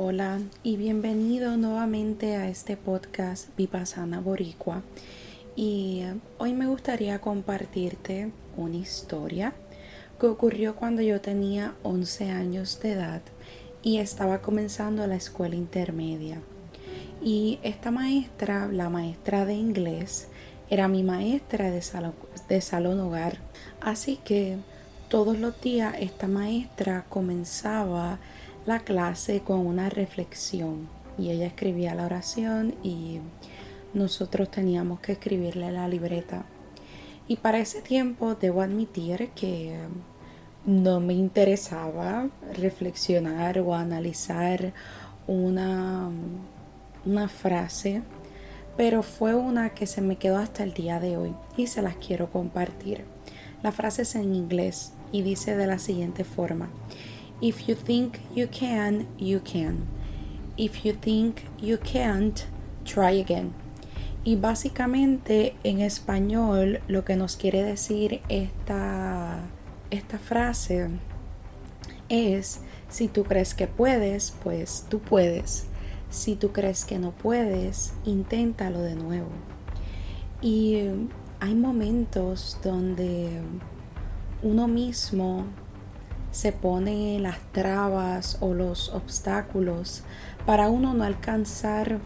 Hola y bienvenido nuevamente a este podcast Vipassana Boricua. Y hoy me gustaría compartirte una historia que ocurrió cuando yo tenía 11 años de edad y estaba comenzando la escuela intermedia. Y esta maestra, la maestra de inglés, era mi maestra de de salón hogar. Así que todos los días esta maestra comenzaba la clase con una reflexión y ella escribía la oración y nosotros teníamos que escribirle la libreta. Y para ese tiempo debo admitir que no me interesaba reflexionar o analizar una, una frase, pero fue una que se me quedó hasta el día de hoy y se las quiero compartir. La frase es en inglés y dice de la siguiente forma. If you think you can, you can. If you think you can't, try again. Y básicamente en español lo que nos quiere decir esta, esta frase es, si tú crees que puedes, pues tú puedes. Si tú crees que no puedes, inténtalo de nuevo. Y hay momentos donde uno mismo se pone las trabas o los obstáculos para uno no alcanzar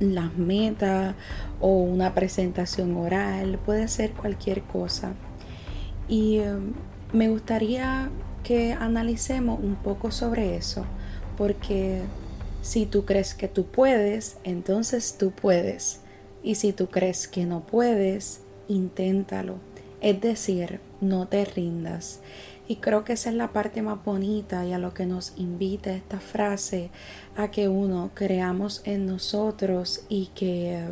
las metas o una presentación oral, puede ser cualquier cosa. Y eh, me gustaría que analicemos un poco sobre eso, porque si tú crees que tú puedes, entonces tú puedes. Y si tú crees que no puedes, inténtalo. Es decir, no te rindas. Y creo que esa es la parte más bonita y a lo que nos invita esta frase, a que uno creamos en nosotros y que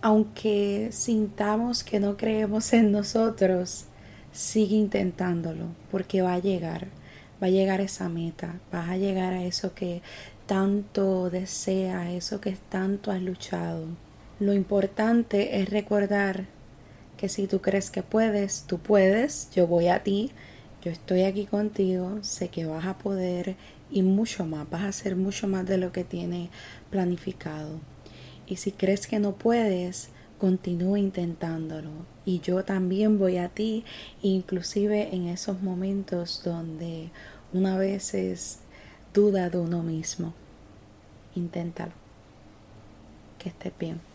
aunque sintamos que no creemos en nosotros, sigue intentándolo, porque va a llegar, va a llegar esa meta, vas a llegar a eso que tanto deseas, eso que tanto has luchado. Lo importante es recordar que si tú crees que puedes, tú puedes, yo voy a ti, yo estoy aquí contigo, sé que vas a poder y mucho más, vas a hacer mucho más de lo que tienes planificado. Y si crees que no puedes, continúa intentándolo. Y yo también voy a ti, inclusive en esos momentos donde una vez duda de uno mismo. Inténtalo. Que estés bien.